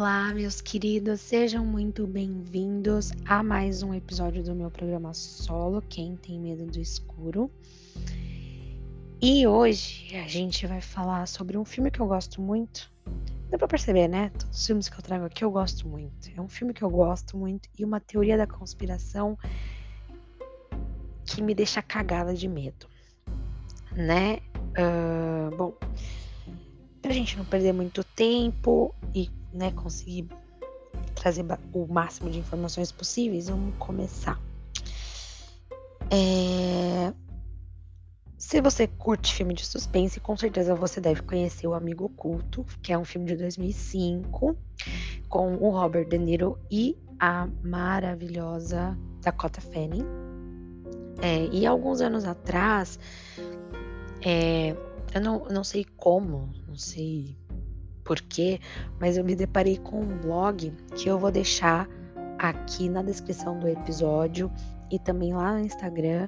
Olá, meus queridos, sejam muito bem-vindos a mais um episódio do meu programa solo Quem Tem Medo do Escuro. E hoje a gente vai falar sobre um filme que eu gosto muito. Dá pra perceber, né? Todos os filmes que eu trago aqui eu gosto muito. É um filme que eu gosto muito e uma teoria da conspiração que me deixa cagada de medo, né? Uh, bom, pra gente não perder muito tempo e né, conseguir trazer o máximo de informações possíveis, vamos começar. É... Se você curte filme de suspense, com certeza você deve conhecer O Amigo Oculto, que é um filme de 2005, com o Robert De Niro e a maravilhosa Dakota Fanning. É, e alguns anos atrás, é, eu não, não sei como, não sei porquê, mas eu me deparei com um blog que eu vou deixar aqui na descrição do episódio e também lá no Instagram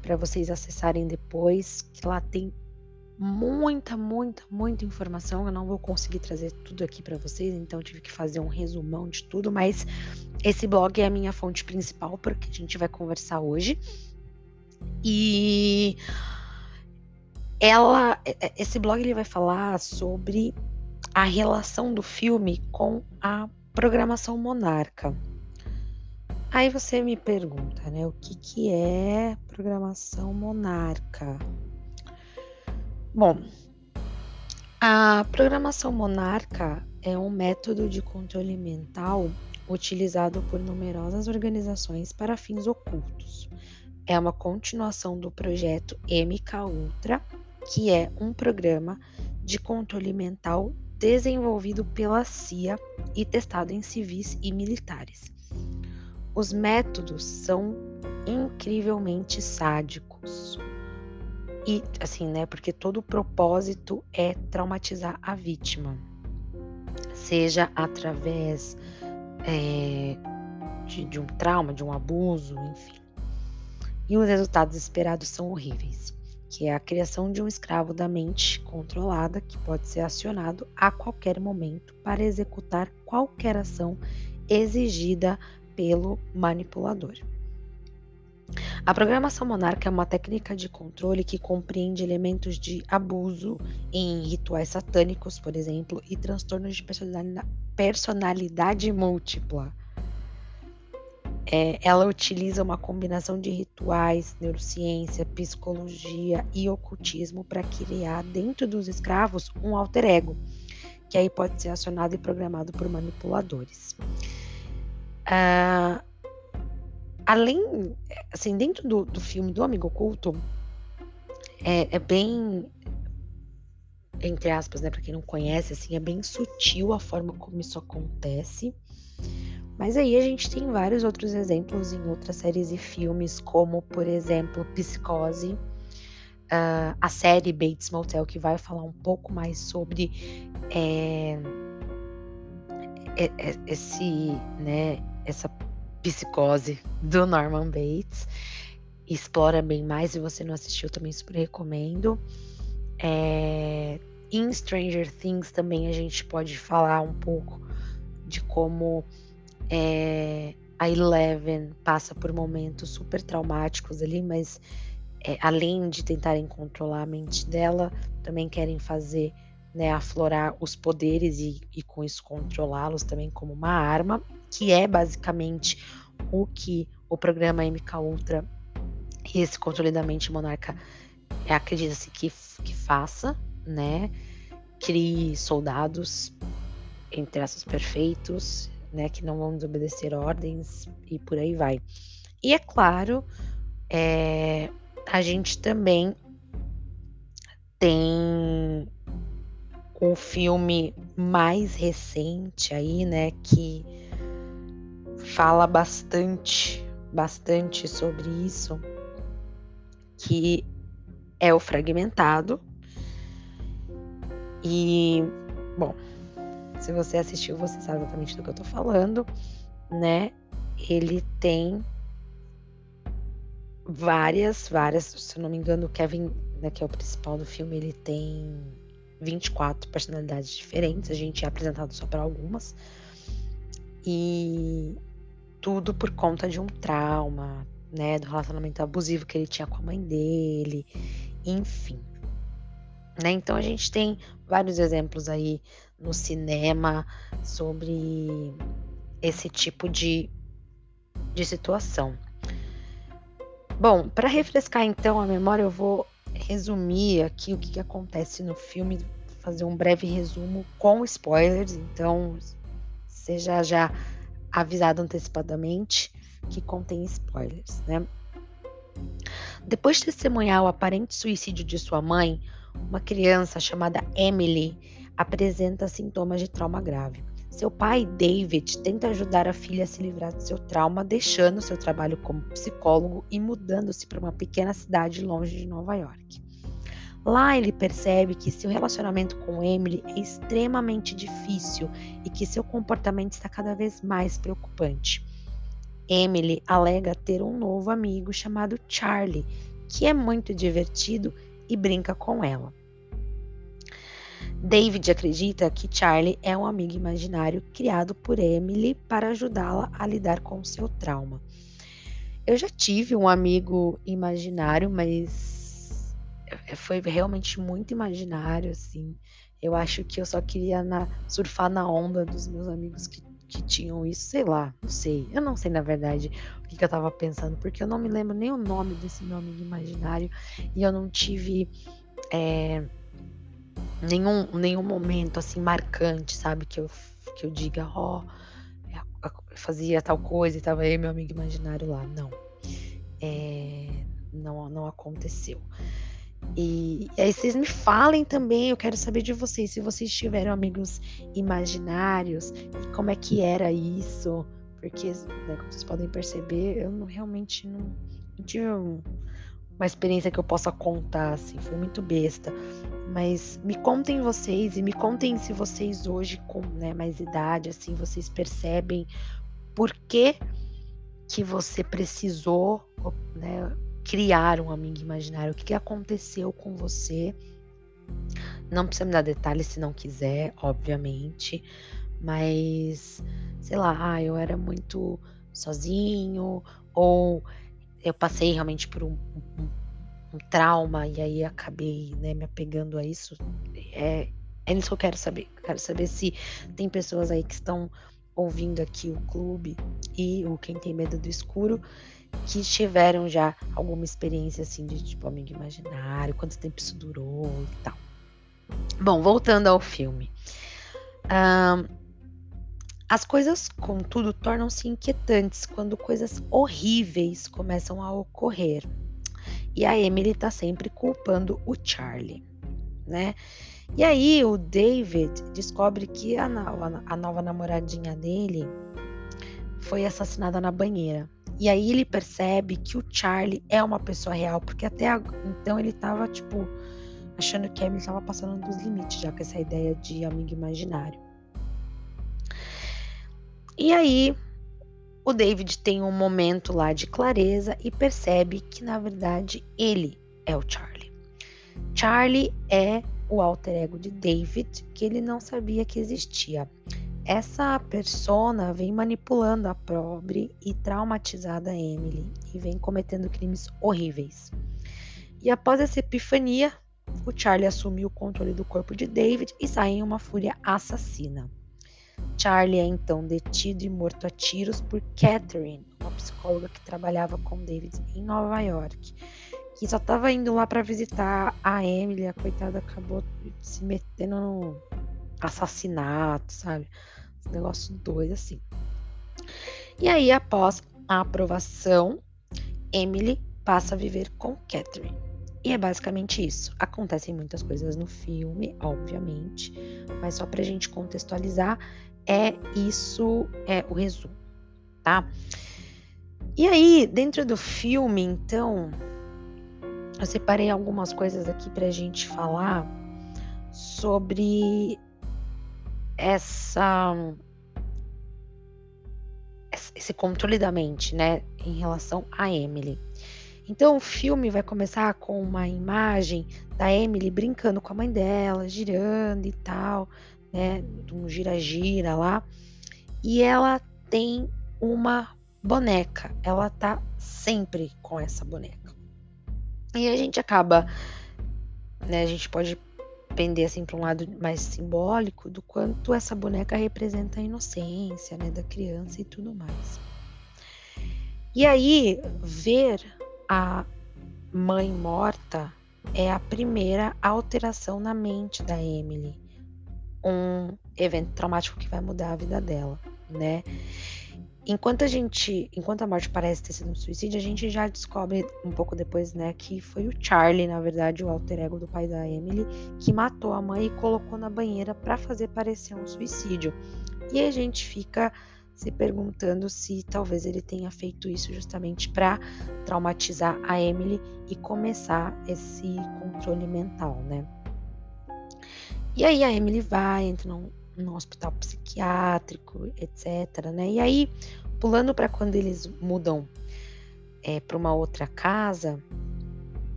para vocês acessarem depois, que lá tem muita, muita, muita informação. Eu não vou conseguir trazer tudo aqui para vocês, então tive que fazer um resumão de tudo, mas esse blog é a minha fonte principal porque a gente vai conversar hoje. E ela esse blog ele vai falar sobre a relação do filme com a programação monarca. Aí você me pergunta, né, o que, que é programação monarca? Bom, a programação monarca é um método de controle mental utilizado por numerosas organizações para fins ocultos. É uma continuação do projeto MK Ultra, que é um programa de controle mental desenvolvido pela CIA e testado em civis e militares. Os métodos são incrivelmente sádicos. E assim, né? Porque todo o propósito é traumatizar a vítima, seja através é, de, de um trauma, de um abuso, enfim. E os resultados esperados são horríveis que é a criação de um escravo da mente controlada que pode ser acionado a qualquer momento para executar qualquer ação exigida pelo manipulador. A programação monarca é uma técnica de controle que compreende elementos de abuso em rituais satânicos, por exemplo, e transtornos de personalidade múltipla é, ela utiliza uma combinação de rituais, neurociência, psicologia e ocultismo para criar dentro dos escravos um alter ego, que aí pode ser acionado e programado por manipuladores. Ah, além, assim, dentro do, do, filme do Amigo Oculto, é, é bem, entre aspas, né, para quem não conhece, assim, é bem sutil a forma como isso acontece. Mas aí a gente tem vários outros exemplos em outras séries e filmes, como por exemplo Psicose, uh, a série Bates Motel, que vai falar um pouco mais sobre é, esse, né, essa psicose do Norman Bates. Explora bem mais, se você não assistiu, também super recomendo. É, em Stranger Things também a gente pode falar um pouco de como é, a Eleven passa por momentos super traumáticos ali, mas é, além de tentarem controlar a mente dela, também querem fazer, né, aflorar os poderes e, e com isso controlá-los também como uma arma, que é basicamente o que o programa MK Ultra e esse controle da mente monarca é, acredita-se que, que faça, né? Crie soldados, entre aspas, perfeitos, né, que não vão desobedecer ordens e por aí vai. E é claro, é, a gente também tem o filme mais recente aí, né, que fala bastante, bastante sobre isso, que é o Fragmentado. E, bom, se você assistiu, você sabe exatamente do que eu tô falando, né? Ele tem várias, várias, se eu não me engano, o Kevin, né, que é o principal do filme, ele tem 24 personalidades diferentes. A gente é apresentado só para algumas. E tudo por conta de um trauma, né, do relacionamento abusivo que ele tinha com a mãe dele, enfim. Né? Então a gente tem vários exemplos aí no cinema sobre esse tipo de, de situação. Bom, para refrescar então a memória, eu vou resumir aqui o que, que acontece no filme, fazer um breve resumo com spoilers, então seja já avisado antecipadamente que contém spoilers, né? Depois de testemunhar o aparente suicídio de sua mãe, uma criança chamada Emily apresenta sintomas de trauma grave. Seu pai, David, tenta ajudar a filha a se livrar de seu trauma, deixando seu trabalho como psicólogo e mudando-se para uma pequena cidade longe de Nova York. Lá ele percebe que seu relacionamento com Emily é extremamente difícil e que seu comportamento está cada vez mais preocupante. Emily alega ter um novo amigo chamado Charlie, que é muito divertido e brinca com ela. David acredita que Charlie é um amigo imaginário criado por Emily para ajudá-la a lidar com seu trauma. Eu já tive um amigo imaginário, mas foi realmente muito imaginário, assim. Eu acho que eu só queria na, surfar na onda dos meus amigos que, que tinham isso, sei lá, não sei. Eu não sei, na verdade, o que, que eu tava pensando, porque eu não me lembro nem o nome desse meu amigo imaginário e eu não tive. É, nenhum, nenhum momento assim marcante, sabe? Que eu, que eu diga, ó, oh, fazia tal coisa e tava aí meu amigo imaginário lá. Não. É, não, não aconteceu. E, aí vocês me falem também, eu quero saber de vocês, se vocês tiveram amigos imaginários e como é que era isso, porque, né, como vocês podem perceber, eu não, realmente não, não tive um, uma experiência que eu possa contar, assim, foi muito besta. Mas me contem vocês e me contem se vocês hoje, com né, mais idade, assim, vocês percebem por que, que você precisou né, criar um amigo imaginário, o que, aconteceu com você. Não precisa me dar detalhes se não quiser, obviamente, mas sei lá, ah, eu era muito sozinho, ou eu passei realmente por um, um, um trauma e aí acabei né, me apegando a isso. É, é isso que eu quero saber. Quero saber se tem pessoas aí que estão ouvindo aqui o clube e o Quem Tem Medo do Escuro que tiveram já alguma experiência assim de tipo amigo imaginário, quanto tempo isso durou e tal. Bom, voltando ao filme. Um, as coisas, contudo, tornam-se inquietantes quando coisas horríveis começam a ocorrer. E a Emily tá sempre culpando o Charlie, né? E aí o David descobre que a, a nova namoradinha dele foi assassinada na banheira. E aí ele percebe que o Charlie é uma pessoa real, porque até então ele tava, tipo, achando que a Emily tava passando dos limites já com essa ideia de amigo imaginário. E aí o David tem um momento lá de clareza e percebe que na verdade ele é o Charlie. Charlie é o alter ego de David que ele não sabia que existia. Essa persona vem manipulando a pobre e traumatizada Emily e vem cometendo crimes horríveis. E após essa epifania, o Charlie assume o controle do corpo de David e sai em uma fúria assassina. Charlie é então detido e morto a tiros por Catherine, uma psicóloga que trabalhava com David em Nova York, que só estava indo lá para visitar a Emily. A coitada acabou se metendo no assassinato, sabe? Negócio doido assim. E aí, após a aprovação, Emily passa a viver com Catherine. E é basicamente isso. Acontecem muitas coisas no filme, obviamente, mas só pra gente contextualizar, é isso é o resumo, tá? E aí, dentro do filme, então, eu separei algumas coisas aqui pra gente falar sobre essa esse controle da mente, né, em relação a Emily. Então o filme vai começar com uma imagem da Emily brincando com a mãe dela, girando e tal, né, um gira-gira lá, e ela tem uma boneca, ela tá sempre com essa boneca. E a gente acaba, né, a gente pode pender assim para um lado mais simbólico do quanto essa boneca representa a inocência, né, da criança e tudo mais. E aí ver a mãe morta é a primeira alteração na mente da Emily, um evento traumático que vai mudar a vida dela, né? Enquanto a gente, enquanto a morte parece ter sido um suicídio, a gente já descobre um pouco depois, né, que foi o Charlie, na verdade, o alter ego do pai da Emily, que matou a mãe e colocou na banheira para fazer parecer um suicídio. E a gente fica se perguntando se talvez ele tenha feito isso justamente para traumatizar a Emily e começar esse controle mental, né? E aí a Emily vai, entra num, num hospital psiquiátrico, etc, né? E aí, pulando para quando eles mudam é, para uma outra casa,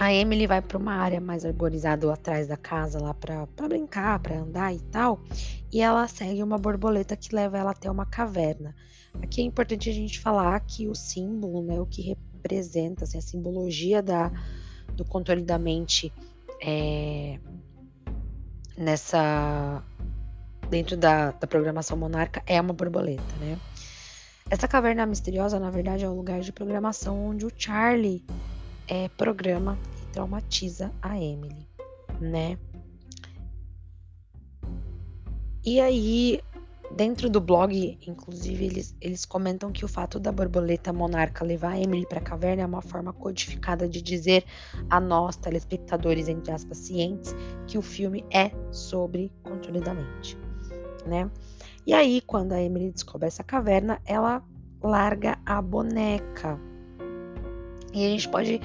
a Emily vai para uma área mais arborizada atrás da casa lá para brincar, para andar e tal, e ela segue uma borboleta que leva ela até uma caverna. Aqui é importante a gente falar que o símbolo, né, o que representa, assim, a simbologia da, do controle da mente é, nessa dentro da, da programação monarca é uma borboleta, né? Essa caverna misteriosa, na verdade, é o lugar de programação onde o Charlie é, programa e traumatiza a Emily, né? E aí, dentro do blog, inclusive, eles, eles comentam que o fato da borboleta monarca levar a Emily para a caverna é uma forma codificada de dizer a nós, telespectadores, entre aspas, cientes, que o filme é sobre controle da mente, né? E aí, quando a Emily descobre essa caverna, ela larga a boneca e a gente pode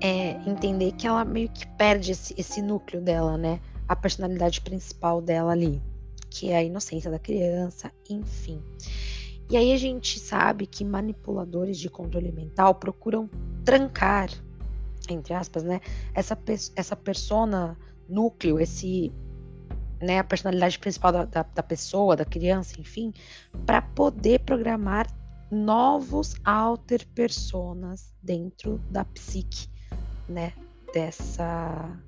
é, entender que ela meio que perde esse, esse núcleo dela, né? A personalidade principal dela ali, que é a inocência da criança, enfim. E aí a gente sabe que manipuladores de controle mental procuram trancar, entre aspas, né, essa, essa persona núcleo, esse, né, a personalidade principal da, da, da pessoa, da criança, enfim, para poder programar novos alter personas dentro da psique, né, dessa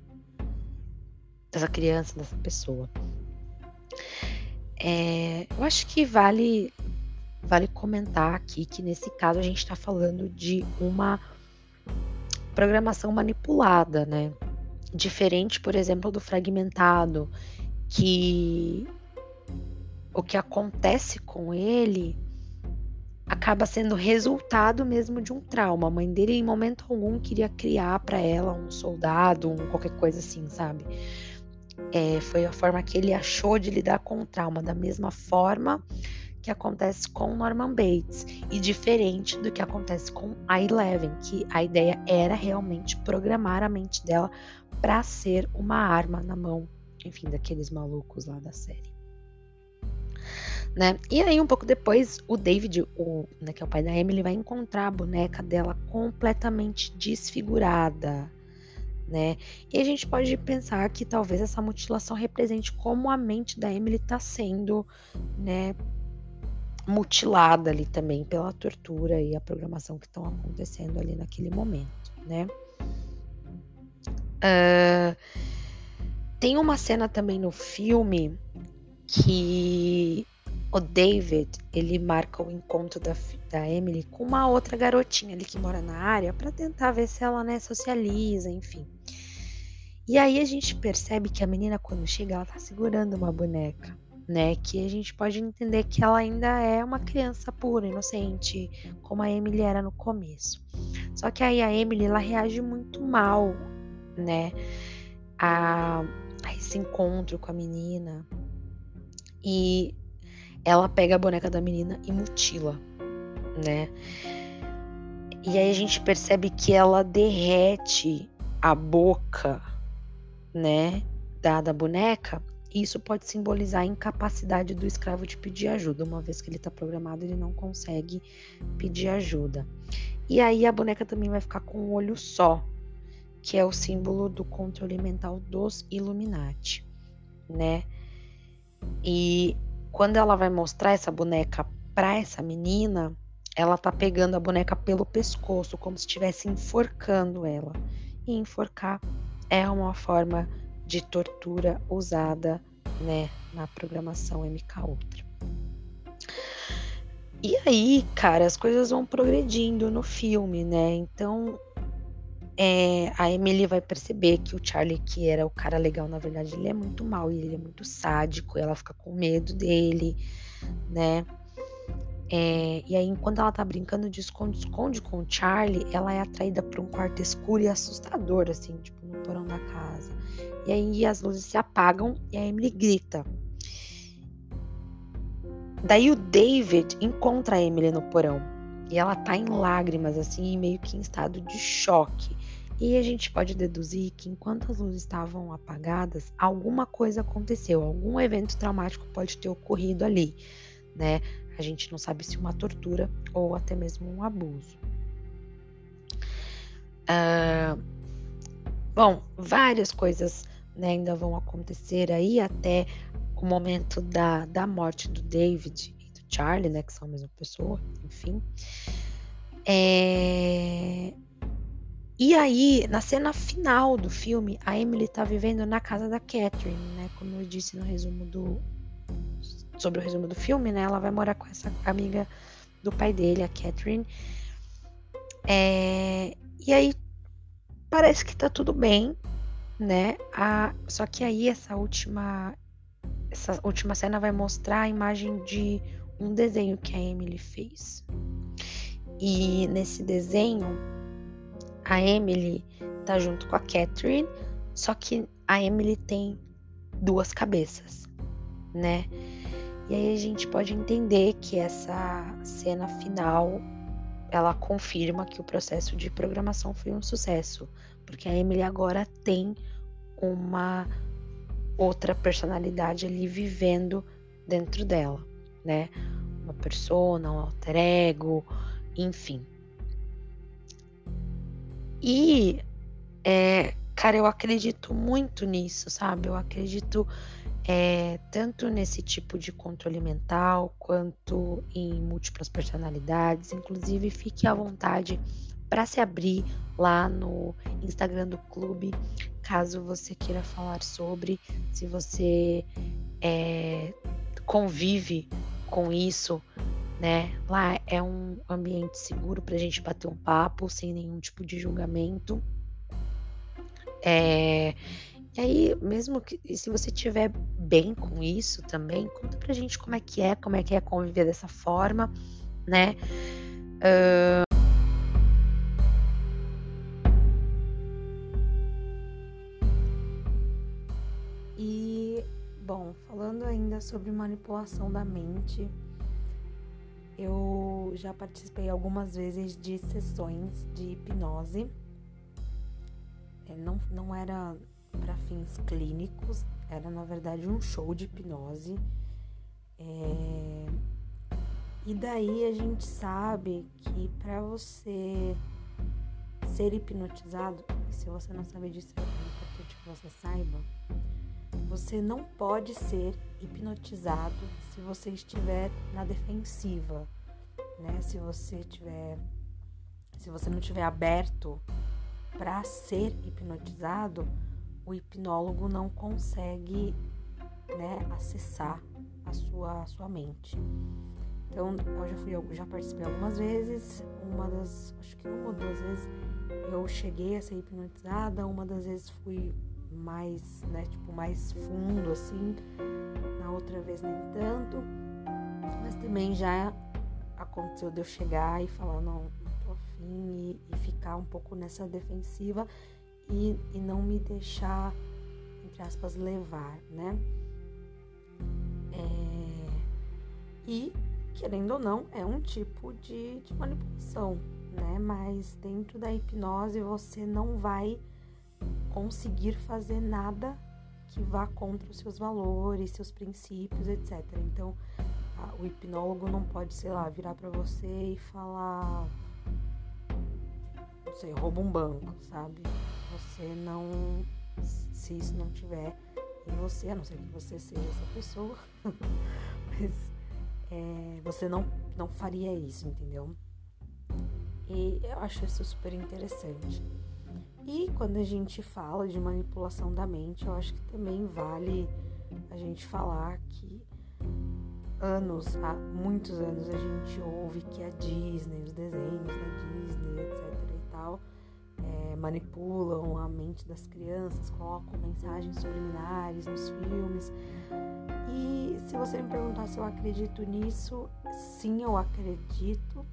dessa criança, dessa pessoa. É, eu acho que vale vale comentar aqui que nesse caso a gente está falando de uma programação manipulada, né? Diferente, por exemplo, do fragmentado, que o que acontece com ele acaba sendo resultado mesmo de um trauma. A mãe dele, em momento algum, queria criar para ela um soldado, um qualquer coisa assim, sabe? É, foi a forma que ele achou de lidar com o trauma, da mesma forma que acontece com Norman Bates e diferente do que acontece com a Eleven, que a ideia era realmente programar a mente dela para ser uma arma na mão, enfim, daqueles malucos lá da série né? E aí, um pouco depois, o David, o, né, que é o pai da Emily, vai encontrar a boneca dela completamente desfigurada, né? E a gente pode pensar que talvez essa mutilação represente como a mente da Emily está sendo, né, mutilada ali também pela tortura e a programação que estão acontecendo ali naquele momento, né? Uh, tem uma cena também no filme que o David, ele marca o encontro da, da Emily com uma outra garotinha ali que mora na área para tentar ver se ela, né, socializa, enfim. E aí a gente percebe que a menina, quando chega, ela tá segurando uma boneca, né? Que a gente pode entender que ela ainda é uma criança pura, inocente, como a Emily era no começo. Só que aí a Emily, ela reage muito mal, né? A, esse encontro com a menina. E ela pega a boneca da menina e mutila, né? E aí a gente percebe que ela derrete a boca, né, da, da boneca. Isso pode simbolizar a incapacidade do escravo de pedir ajuda. Uma vez que ele está programado, ele não consegue pedir ajuda. E aí a boneca também vai ficar com um olho só, que é o símbolo do controle mental dos Illuminati, né? E quando ela vai mostrar essa boneca para essa menina, ela tá pegando a boneca pelo pescoço, como se estivesse enforcando ela. E enforcar é uma forma de tortura usada, né, na programação MK Ultra. E aí, cara, as coisas vão progredindo no filme, né? Então, é, a Emily vai perceber que o Charlie, que era o cara legal, na verdade, ele é muito mal e ele é muito sádico, e ela fica com medo dele, né? É, e aí, enquanto ela tá brincando de esconde-esconde com o Charlie, ela é atraída por um quarto escuro e assustador, assim, tipo, no porão da casa. E aí as luzes se apagam e a Emily grita. Daí o David encontra a Emily no porão. E ela tá em lágrimas, assim, meio que em estado de choque. E a gente pode deduzir que enquanto as luzes estavam apagadas, alguma coisa aconteceu, algum evento traumático pode ter ocorrido ali, né? A gente não sabe se uma tortura ou até mesmo um abuso. Uh, bom, várias coisas né, ainda vão acontecer aí até o momento da, da morte do David Charlie, né, que são a mesma pessoa, enfim. É... E aí, na cena final do filme, a Emily tá vivendo na casa da Catherine, né? Como eu disse no resumo do. Sobre o resumo do filme, né? Ela vai morar com essa amiga do pai dele, a Catherine. É... E aí, parece que tá tudo bem, né? A... Só que aí, essa última essa última cena vai mostrar a imagem de um desenho que a Emily fez. E nesse desenho, a Emily tá junto com a Catherine, só que a Emily tem duas cabeças, né? E aí a gente pode entender que essa cena final ela confirma que o processo de programação foi um sucesso, porque a Emily agora tem uma outra personalidade ali vivendo dentro dela, né? Uma persona, um alter ego, enfim. E, é, cara, eu acredito muito nisso, sabe? Eu acredito é, tanto nesse tipo de controle mental quanto em múltiplas personalidades. Inclusive, fique à vontade para se abrir lá no Instagram do clube, caso você queira falar sobre, se você é, convive com isso, né? Lá é um ambiente seguro para a gente bater um papo sem nenhum tipo de julgamento. É, e aí, mesmo que se você estiver bem com isso também, conta pra gente como é que é, como é que é conviver dessa forma, né? Ainda sobre manipulação da mente, eu já participei algumas vezes de sessões de hipnose. É, não, não era para fins clínicos, era na verdade um show de hipnose. É, e daí a gente sabe que para você ser hipnotizado, se você não sabe disso, é importante que você saiba você não pode ser hipnotizado se você estiver na defensiva, né? Se você tiver se você não tiver aberto para ser hipnotizado, o hipnólogo não consegue, né, acessar a sua a sua mente. Então, eu já fui, já participei algumas vezes, uma das, acho que uma ou duas vezes eu cheguei a ser hipnotizada, uma das vezes fui mais, né, tipo, mais fundo, assim. Na outra vez nem tanto. Mas também já aconteceu de eu chegar e falar, não, não tô afim, e, e ficar um pouco nessa defensiva e, e não me deixar, entre aspas, levar, né? É... E, querendo ou não, é um tipo de, de manipulação, né? Mas dentro da hipnose você não vai conseguir fazer nada que vá contra os seus valores, seus princípios, etc. Então, a, o hipnólogo não pode, sei lá, virar para você e falar, não sei, rouba um banco, sabe? Você não, se isso não tiver em você, a não ser que você seja essa pessoa, mas é, você não, não faria isso, entendeu? E eu acho isso super interessante. E quando a gente fala de manipulação da mente, eu acho que também vale a gente falar que anos, há muitos anos, a gente ouve que a Disney, os desenhos da Disney, etc e tal, é, manipulam a mente das crianças, colocam mensagens subliminares nos filmes. E se você me perguntar se eu acredito nisso, sim, eu acredito,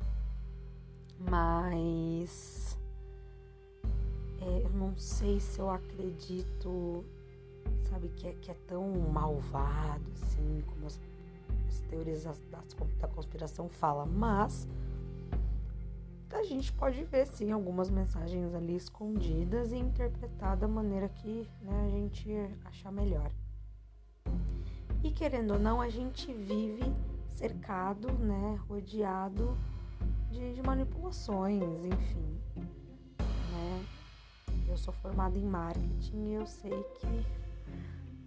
mas é, eu não sei se eu acredito, sabe, que é, que é tão malvado assim, como as, as teorias da, da conspiração falam, mas a gente pode ver sim algumas mensagens ali escondidas e interpretar da maneira que né, a gente achar melhor. E querendo ou não, a gente vive cercado, né, rodeado de, de manipulações, enfim? Eu sou formada em marketing e eu sei que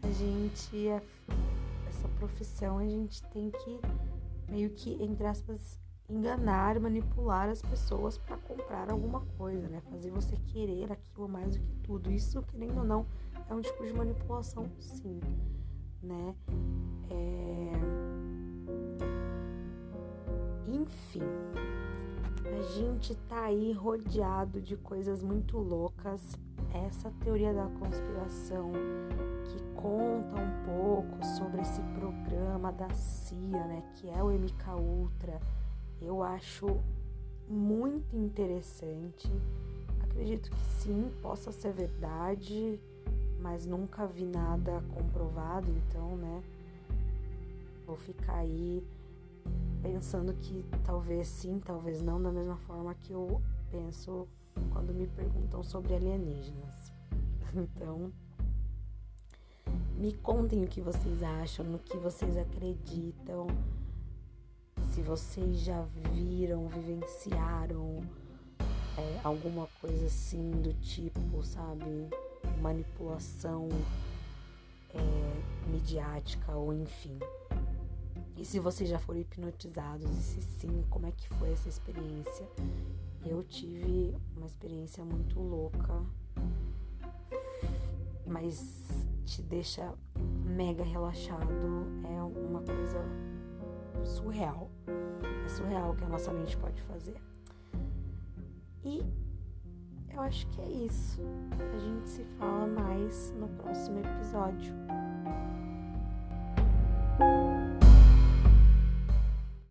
a gente, é, essa profissão, a gente tem que meio que, entre aspas, enganar, manipular as pessoas para comprar alguma coisa, né? Fazer você querer aquilo mais do que tudo. Isso, querendo ou não, é um tipo de manipulação, sim, né? É... Enfim, a gente tá aí rodeado de coisas muito loucas. Essa teoria da conspiração que conta um pouco sobre esse programa da CIA, né, que é o MK Ultra, eu acho muito interessante. Acredito que sim, possa ser verdade, mas nunca vi nada comprovado, então, né, vou ficar aí pensando que talvez sim, talvez não, da mesma forma que eu penso quando me perguntam sobre alienígenas. Então, me contem o que vocês acham, no que vocês acreditam, se vocês já viram, vivenciaram é, alguma coisa assim do tipo, sabe, manipulação é, midiática ou enfim. E se vocês já foram hipnotizados, e se sim, como é que foi essa experiência? Eu tive uma experiência muito louca, mas te deixa mega relaxado. É uma coisa surreal. É surreal o que a nossa mente pode fazer. E eu acho que é isso. A gente se fala mais no próximo episódio.